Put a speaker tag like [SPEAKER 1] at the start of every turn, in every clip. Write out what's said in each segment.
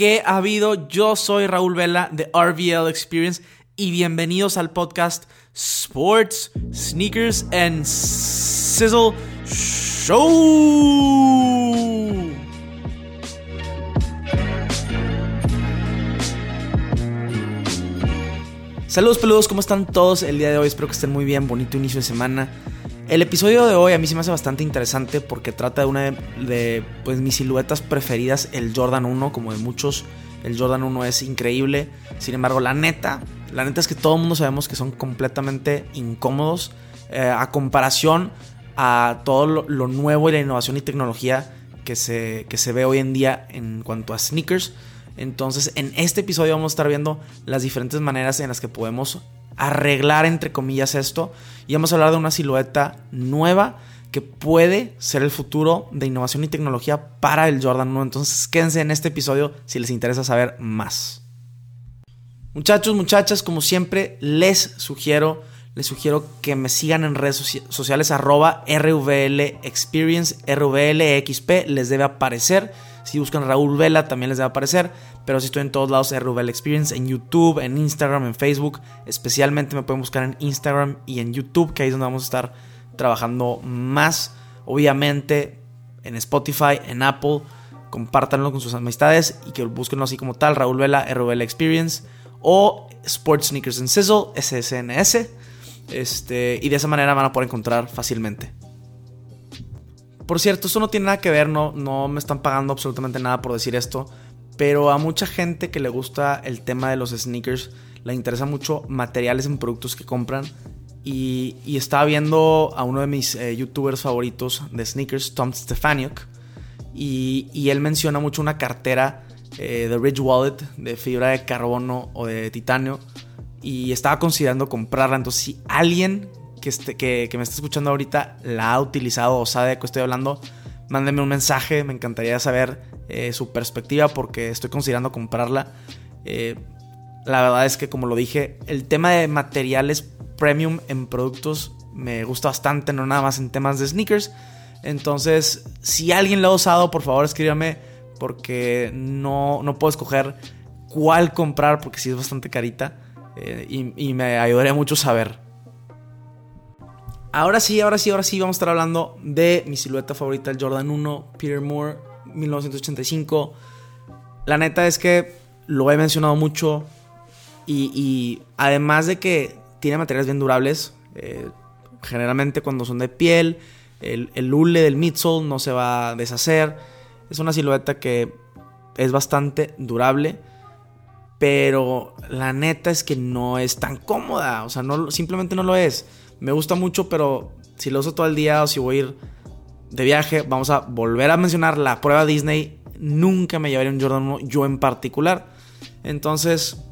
[SPEAKER 1] ¿Qué ha habido? Yo soy Raúl Vela de RVL Experience y bienvenidos al podcast Sports, Sneakers and Sizzle Show. Saludos peludos, ¿cómo están todos el día de hoy? Espero que estén muy bien, bonito inicio de semana. El episodio de hoy a mí se me hace bastante interesante porque trata de una de, pues, mis siluetas preferidas, el Jordan 1, como de muchos. El Jordan 1 es increíble. Sin embargo, la neta, la neta es que todo el mundo sabemos que son completamente incómodos eh, a comparación a todo lo, nuevo y la innovación y tecnología que se, que se ve hoy en día en cuanto a sneakers. Entonces, en este episodio vamos a estar viendo las diferentes maneras en las que podemos arreglar, entre comillas, esto. Y vamos a hablar de una silueta nueva que puede ser el futuro de innovación y tecnología para el Jordan 1. Entonces quédense en este episodio si les interesa saber más. Muchachos, muchachas, como siempre, les sugiero, les sugiero que me sigan en redes sociales arroba RVL Experience, RVLXP, les debe aparecer. Si buscan Raúl Vela también les debe aparecer. Pero si estoy en todos lados, RVL Experience, en YouTube, en Instagram, en Facebook. Especialmente me pueden buscar en Instagram y en YouTube, que ahí es donde vamos a estar trabajando más. Obviamente en Spotify, en Apple. Compártanlo con sus amistades y que busquenlo así como tal, Raúl Vela, RVL Experience. O Sports Sneakers and Sizzle, SSNS. Este, y de esa manera van a poder encontrar fácilmente. Por cierto, esto no tiene nada que ver, no, no me están pagando absolutamente nada por decir esto, pero a mucha gente que le gusta el tema de los sneakers, le interesa mucho materiales en productos que compran. Y, estaba viendo a uno de mis eh, youtubers favoritos de sneakers, Tom Stefaniuk, y, él menciona mucho una cartera eh, de Ridge Wallet de fibra de carbono o de titanio, y estaba considerando comprarla. Entonces, si alguien que, este, que, me está escuchando ahorita la ha utilizado o sabe de qué estoy hablando, mándenme un mensaje. Me encantaría saber eh, su perspectiva porque estoy considerando comprarla. Eh, la verdad es que, como lo dije, el tema de materiales premium en productos me gusta bastante, no nada más en temas de sneakers. Entonces, si alguien lo ha usado, por favor escríbame porque no, no puedo escoger cuál comprar porque sí es bastante carita eh, y, y me ayudaría mucho saber. Ahora sí, ahora sí, ahora sí vamos a estar hablando de mi silueta favorita, el Jordan 1, Peter Moore, 1985. La neta es que lo he mencionado mucho y, además de que tiene materiales bien durables, eh, generalmente cuando son de piel, el, el hule del midsole no se va a deshacer. Es una silueta que es bastante durable, pero la neta es que no es tan cómoda, o sea, no, simplemente no lo es me gusta mucho, pero si lo uso todo el día o si voy a ir de viaje, vamos a volver a mencionar la prueba Disney. Nunca me llevaría un Jordan 1, yo en particular. Entonces,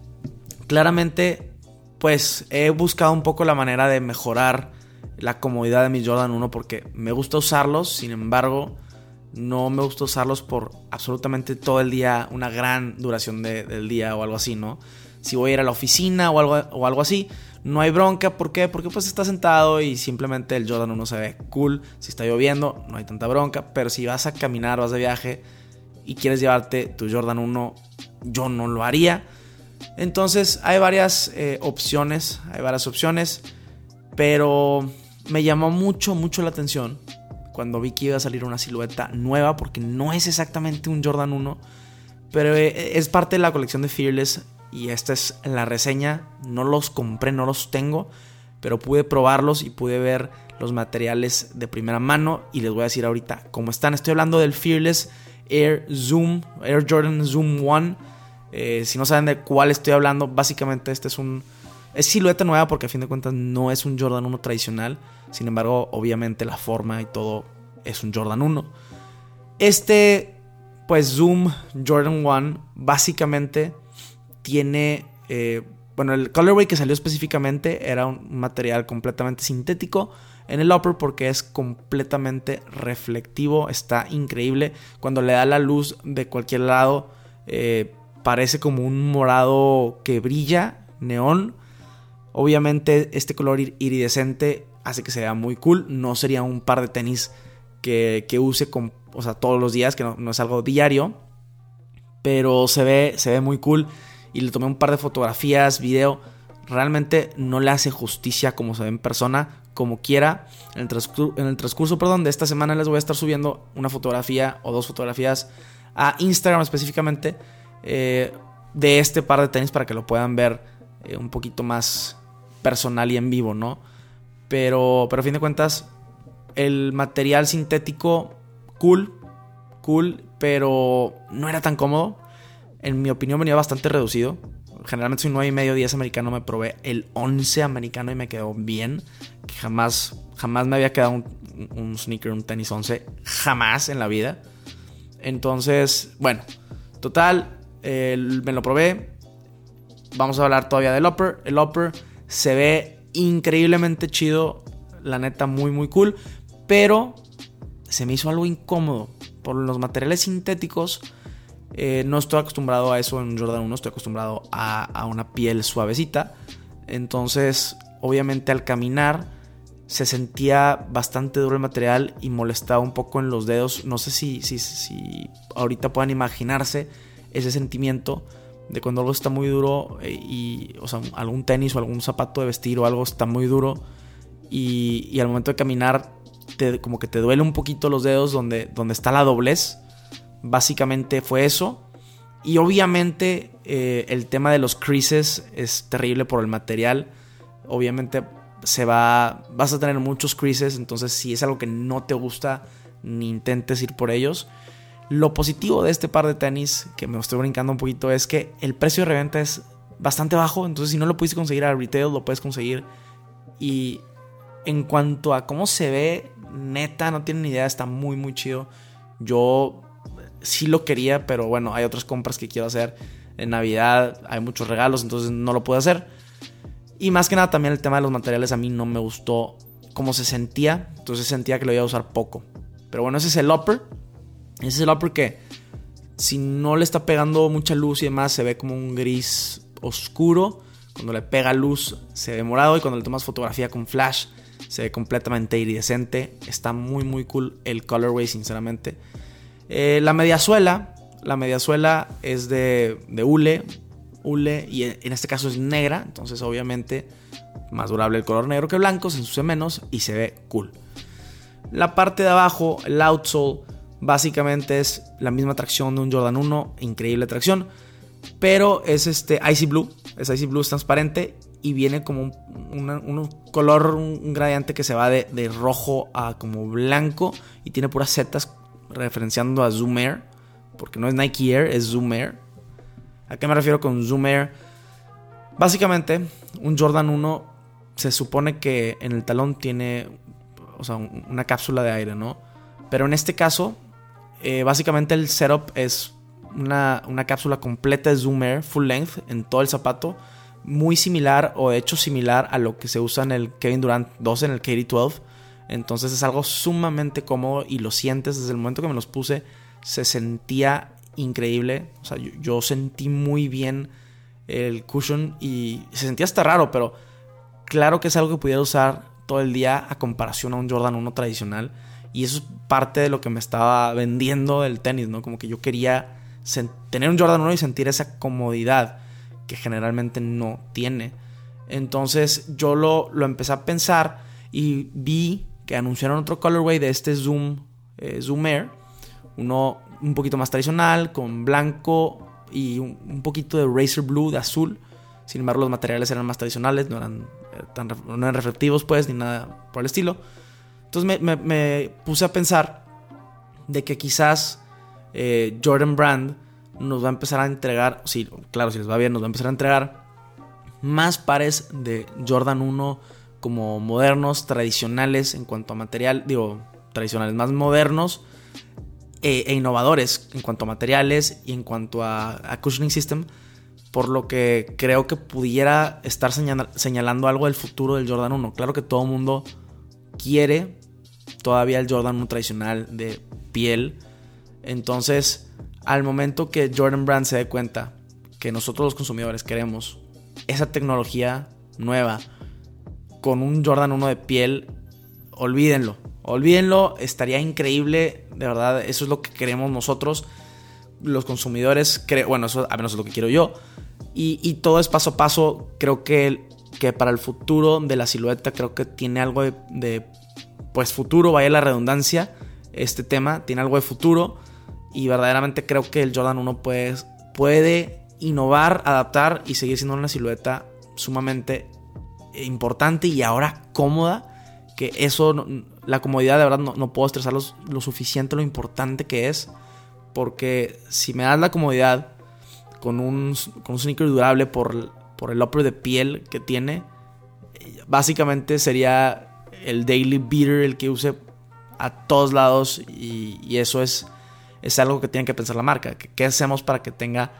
[SPEAKER 1] claramente, pues he buscado un poco la manera de mejorar la comodidad de mi Jordan 1 porque me gusta usarlos, sin embargo, no me gusta usarlos por absolutamente todo el día, una gran duración del día o algo así, ¿no? Si voy a ir a la oficina o algo, o algo así, no hay bronca, ¿por qué? Porque pues está sentado y simplemente el Jordan 1 se ve cool. Si está lloviendo, no hay tanta bronca. Pero si vas a caminar, vas de viaje y quieres llevarte tu Jordan 1, yo no lo haría. Entonces hay varias eh, opciones, hay varias opciones. Pero me llamó mucho, mucho la atención cuando vi que iba a salir una silueta nueva, porque no es exactamente un Jordan 1, pero eh, es parte de la colección de Fearless y esta es la reseña. No los compré, no los tengo, pero pude probarlos y pude ver los materiales de primera mano y les voy a decir ahorita cómo están. Estoy hablando del Fearless Air Zoom, Air Jordan Zoom One. Eh, si no saben de cuál estoy hablando, básicamente este es un... Es silueta nueva porque a fin de cuentas no es un Jordan 1 tradicional. Sin embargo, obviamente la forma y todo es un Jordan 1. Este, pues Zoom Jordan 1, básicamente tiene, eh, bueno, el colorway que salió específicamente era un material completamente sintético en el upper porque es completamente reflectivo, está increíble. Cuando le da la luz de cualquier lado, eh, parece como un morado que brilla, neón. Obviamente este color iridescente hace que se vea muy cool. No sería un par de tenis que, use con, o sea, todos los días, que no es algo diario. Pero se ve, se ve muy cool. Y le tomé un par de fotografías, video. Realmente no le hace justicia como se ve en persona. Como quiera. En el, transcurso, perdón, de esta semana les voy a estar subiendo una fotografía o dos fotografías a Instagram específicamente. Eh, de este par de tenis para que lo puedan ver eh, un poquito más personal y en vivo, ¿no? Pero, pero a fin de cuentas, el material sintético, cool, cool, pero no era tan cómodo. En mi opinión venía bastante reducido. Generalmente soy 9 y medio 10 americano, me probé el 11 americano y me quedó bien. Jamás, jamás me había quedado un, sneaker, un tenis 11, jamás en la vida. Entonces, bueno, total, me lo probé. Vamos a hablar todavía del upper. El upper se ve increíblemente chido, la neta muy muy cool, pero se me hizo algo incómodo por los materiales sintéticos. Eh, no estoy acostumbrado a eso en Jordan 1, estoy acostumbrado a, a una piel suavecita. Entonces, obviamente al caminar se sentía bastante duro el material y molestaba un poco en los dedos. No sé si, si, si ahorita puedan imaginarse ese sentimiento de cuando algo está muy duro eh, y, o sea, algún tenis o algún zapato de vestir o algo está muy duro y, y al momento de caminar como que te duele un poquito los dedos donde, donde está la doblez. Básicamente fue eso. Y obviamente eh, el tema de los creases es terrible por el material. Obviamente se va, vas a tener muchos creases, entonces si es algo que no te gusta, ni intentes ir por ellos. Lo positivo de este par de tenis, que me estoy brincando un poquito, es que el precio de reventa es bastante bajo. Entonces, si no lo pudiste conseguir al retail, lo puedes conseguir. Y en cuanto a cómo se ve, neta, no tienen ni idea, está muy, muy chido. Yo sí lo quería, pero bueno, hay otras compras que quiero hacer. En Navidad hay muchos regalos, entonces no lo puedo hacer. Y más que nada, también el tema de los materiales a mí no me gustó cómo se sentía. Entonces sentía que lo iba a usar poco. Pero bueno, ese es el upper. Ese es el upper que si no le está pegando mucha luz y demás, se ve como un gris oscuro. Cuando le pega luz se ve morado y cuando le tomas fotografía con flash se ve completamente iridescente. Está muy muy cool el colorway sinceramente. Eh, la mediasuela, la mediasuela es de, de hule, hule y en este caso es negra, entonces obviamente más durable el color negro que blanco, se ensucia menos y se ve cool. La parte de abajo, el outsole Básicamente es la misma tracción de un Jordan 1, increíble tracción, pero es este Icy Blue, es Icy Blue es transparente y viene como un, color, un gradiente que se va de, rojo a como blanco y tiene puras setas referenciando a Zoom Air, porque no es Nike Air, es Zoom Air. ¿A qué me refiero con Zoom Air? Básicamente, un Jordan 1 se supone que en el talón tiene o sea, una cápsula de aire, ¿no? Pero en este caso eh, básicamente el setup es una, cápsula completa de Zoom Air full length en todo el zapato. Muy similar o de hecho similar a lo que se usa en el Kevin Durant 2 en el KD12. Entonces es algo sumamente cómodo y lo sientes desde el momento que me los puse. Se sentía increíble. O sea, yo, sentí muy bien el cushion y se sentía hasta raro, pero claro que es algo que pudiera usar todo el día a comparación a un Jordan 1 tradicional. Y eso es parte de lo que me estaba vendiendo el tenis, ¿no? Como que yo quería tener un Jordan 1 y sentir esa comodidad que generalmente no tiene. Entonces yo lo, lo empecé a pensar y vi que anunciaron otro colorway de este Zoom, eh, Zoom Air. Uno un poquito más tradicional, con blanco y un, poquito de Racer Blue, de azul. Sin embargo, los materiales eran más tradicionales, no eran, eh, tan, no eran reflectivos, pues, ni nada por el estilo. Entonces me, puse a pensar de que quizás eh, Jordan Brand nos va a empezar a entregar, sí, claro, si les va bien, nos va a empezar a entregar más pares de Jordan 1 como modernos, tradicionales en cuanto a material, digo, tradicionales, más modernos e, e innovadores en cuanto a materiales y en cuanto a, cushioning system, por lo que creo que pudiera estar señalando algo del futuro del Jordan 1. Claro que todo el mundo quiere todavía el Jordan 1 tradicional de piel. Entonces, al momento que Jordan Brand se dé cuenta que nosotros los consumidores queremos esa tecnología nueva con un Jordan 1 de piel, olvídenlo. Olvídenlo, estaría increíble, de verdad, eso es lo que queremos nosotros. los consumidores, bueno, eso a menos es lo que quiero yo. Y, todo es paso a paso. Creo que, que para el futuro de la silueta, creo que tiene algo de, pues futuro, vaya la redundancia, este tema, tiene algo de futuro. Y verdaderamente creo que el Jordan 1 puede, puede innovar, adaptar y seguir siendo una silueta sumamente importante y ahora cómoda. Que eso, la comodidad de verdad no, puedo estresar lo suficiente lo importante que es. Porque si me das la comodidad con un, con un sneaker durable por, por el upper de piel que tiene, básicamente sería el daily beater el que use a todos lados y, eso es, es algo que tiene que pensar la marca. ¿Qué hacemos para que tenga,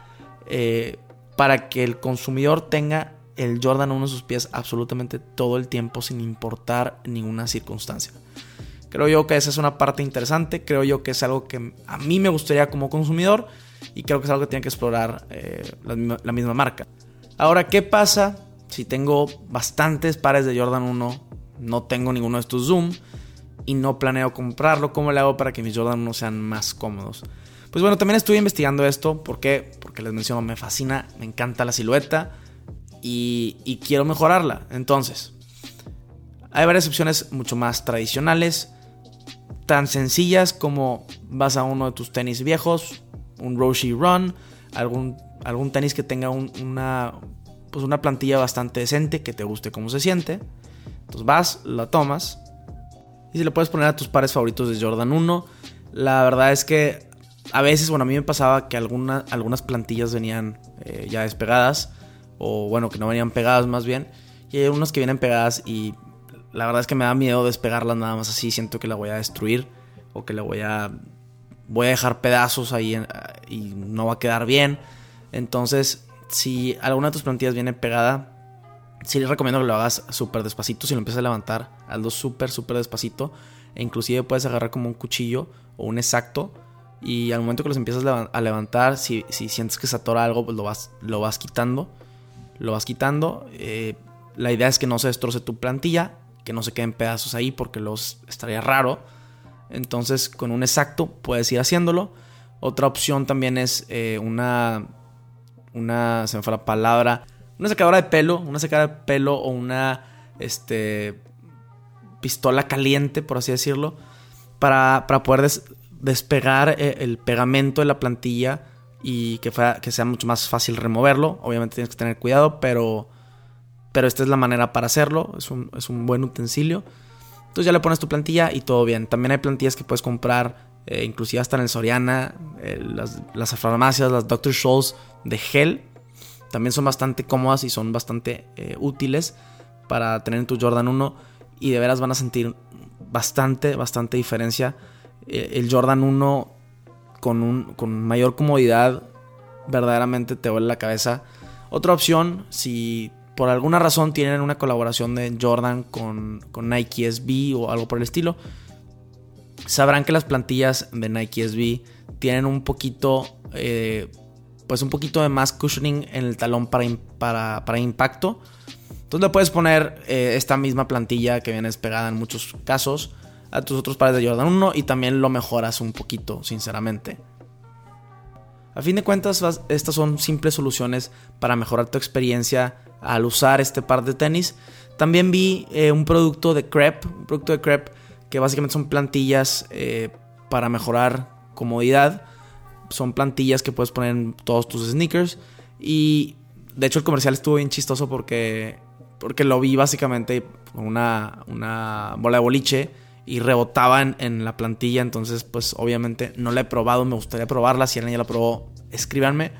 [SPEAKER 1] eh, para que el consumidor tenga el Jordan 1 en sus pies absolutamente todo el tiempo sin importar ninguna circunstancia? Creo yo que esa es una parte interesante, creo yo que es algo que a mí me gustaría como consumidor y creo que es algo que tiene que explorar eh, la, misma marca. Ahora, ¿qué pasa si tengo bastantes pares de Jordan 1, no tengo ninguno de estos Zoom y no planeo comprarlo? ¿Cómo le hago para que mis Jordan 1 sean más cómodos? Pues bueno, también estuve investigando esto. ¿Por qué? Porque les menciono, me fascina, me encanta la silueta y, quiero mejorarla. Entonces, hay varias opciones mucho más tradicionales tan sencillas como vas a uno de tus tenis viejos, un Roshi Run, algún, algún tenis que tenga una, pues una plantilla bastante decente, que te guste cómo se siente. Entonces vas, la tomas y se le puedes poner a tus pares favoritos de Jordan 1. La verdad es que a veces, bueno, a mí me pasaba que algunas plantillas venían eh, ya despegadas, o bueno, que no venían pegadas más bien, y hay unas que vienen pegadas y la verdad es que me da miedo despegarla nada más así. Siento que la voy a destruir. O que la voy a. Voy a dejar pedazos ahí y no va a quedar bien. Entonces, si alguna de tus plantillas viene pegada, sí les recomiendo que lo hagas súper despacito. Si lo empiezas a levantar, hazlo súper, súper despacito. E inclusive puedes agarrar como un cuchillo o un exacto. Y al momento que los empiezas a levantar, si, sientes que se atora algo, pues lo vas, lo vas quitando. Lo vas quitando. Eh, la idea es que no se destroce tu plantilla que no se queden pedazos ahí porque los estaría raro. Entonces con un exacto puedes ir haciéndolo. Otra opción también es eh, una, una, se me fue la palabra, una secadora de pelo, una secadora de pelo o una, este, pistola caliente, por así decirlo, para, para poder despegar eh, el pegamento de la plantilla y que, sea mucho más fácil removerlo. Obviamente tienes que tener cuidado, pero pero esta es la manera para hacerlo, es un, buen utensilio. Entonces ya le pones tu plantilla y todo bien. También hay plantillas que puedes comprar, eh, inclusive hasta en el Soriana, eh, las, las farmacias, las Dr. Scholl's de gel. También son bastante cómodas y son bastante eh, útiles para tener en tu Jordan 1. Y de veras van a sentir bastante, bastante diferencia. el Jordan 1 con, un, con mayor comodidad verdaderamente te vuelve la cabeza. Otra opción, si por alguna razón tienen una colaboración de Jordan con, Nike SB o algo por el estilo, sabrán que las plantillas de Nike SB tienen un poquito, eh, pues un poquito de más cushioning en el talón para, para, para impacto. Entonces le puedes poner eh, esta misma plantilla que viene despegada en muchos casos a tus otros pares de Jordan 1 y también lo mejoras un poquito, sinceramente. A fin de cuentas, estas son simples soluciones para mejorar tu experiencia al usar este par de tenis. También vi eh, un producto de crepe, un producto de crepe que básicamente son plantillas eh, para mejorar comodidad. Son plantillas que puedes poner en todos tus sneakers. Y de hecho el comercial estuvo bien chistoso porque, porque lo vi básicamente con una, una bola de boliche y rebotaba en, la plantilla. Entonces pues obviamente no la he probado, me gustaría probarla. Si alguien ya la probó, escríbanme.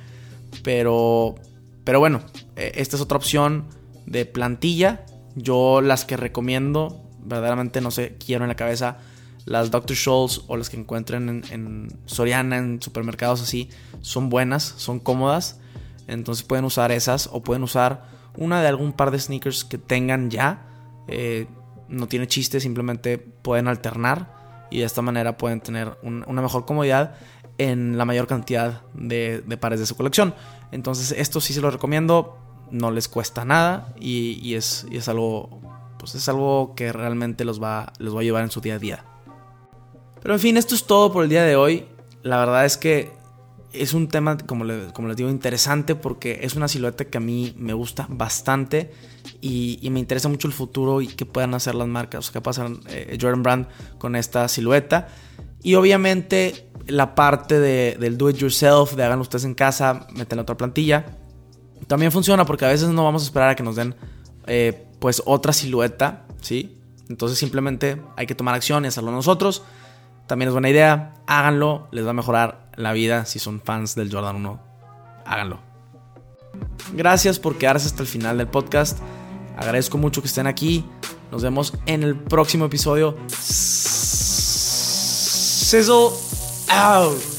[SPEAKER 1] Pero pero bueno, eh, esta es otra opción de plantilla. Yo las que recomiendo, verdaderamente no sé, quiero en la cabeza las Dr. Scholl's o las que encuentren en, Soriana, en supermercados así, son buenas, son cómodas. Entonces pueden usar esas o pueden usar una de algún par de sneakers que tengan ya. Eh, no tiene chiste, simplemente pueden alternar y de esta manera pueden tener una mejor comodidad en la mayor cantidad de, pares de su colección. Entonces esto sí se lo recomiendo, no les cuesta nada y, es, es, algo, pues es algo que realmente los va, les va a llevar en su día a día. Pero en fin, esto es todo por el día de hoy. La verdad es que es un tema, como, les digo, interesante porque es una silueta que a mí me gusta bastante y, me interesa mucho el futuro y qué puedan hacer las marcas, qué pasa eh, Jordan Brand con esta silueta. Y obviamente la parte de, del do it yourself, de hagan ustedes en casa, meten otra plantilla, también funciona porque a veces no vamos a esperar a que nos den eh, pues otra silueta, ¿sí? Entonces simplemente hay que tomar acción y hacerlo nosotros. También es buena idea, háganlo, les va a mejorar la vida si son fans del Jordan 1. Háganlo. Gracias por quedarse hasta el final del podcast. Agradezco mucho que estén aquí. Nos vemos en el próximo episodio. Sizzle out.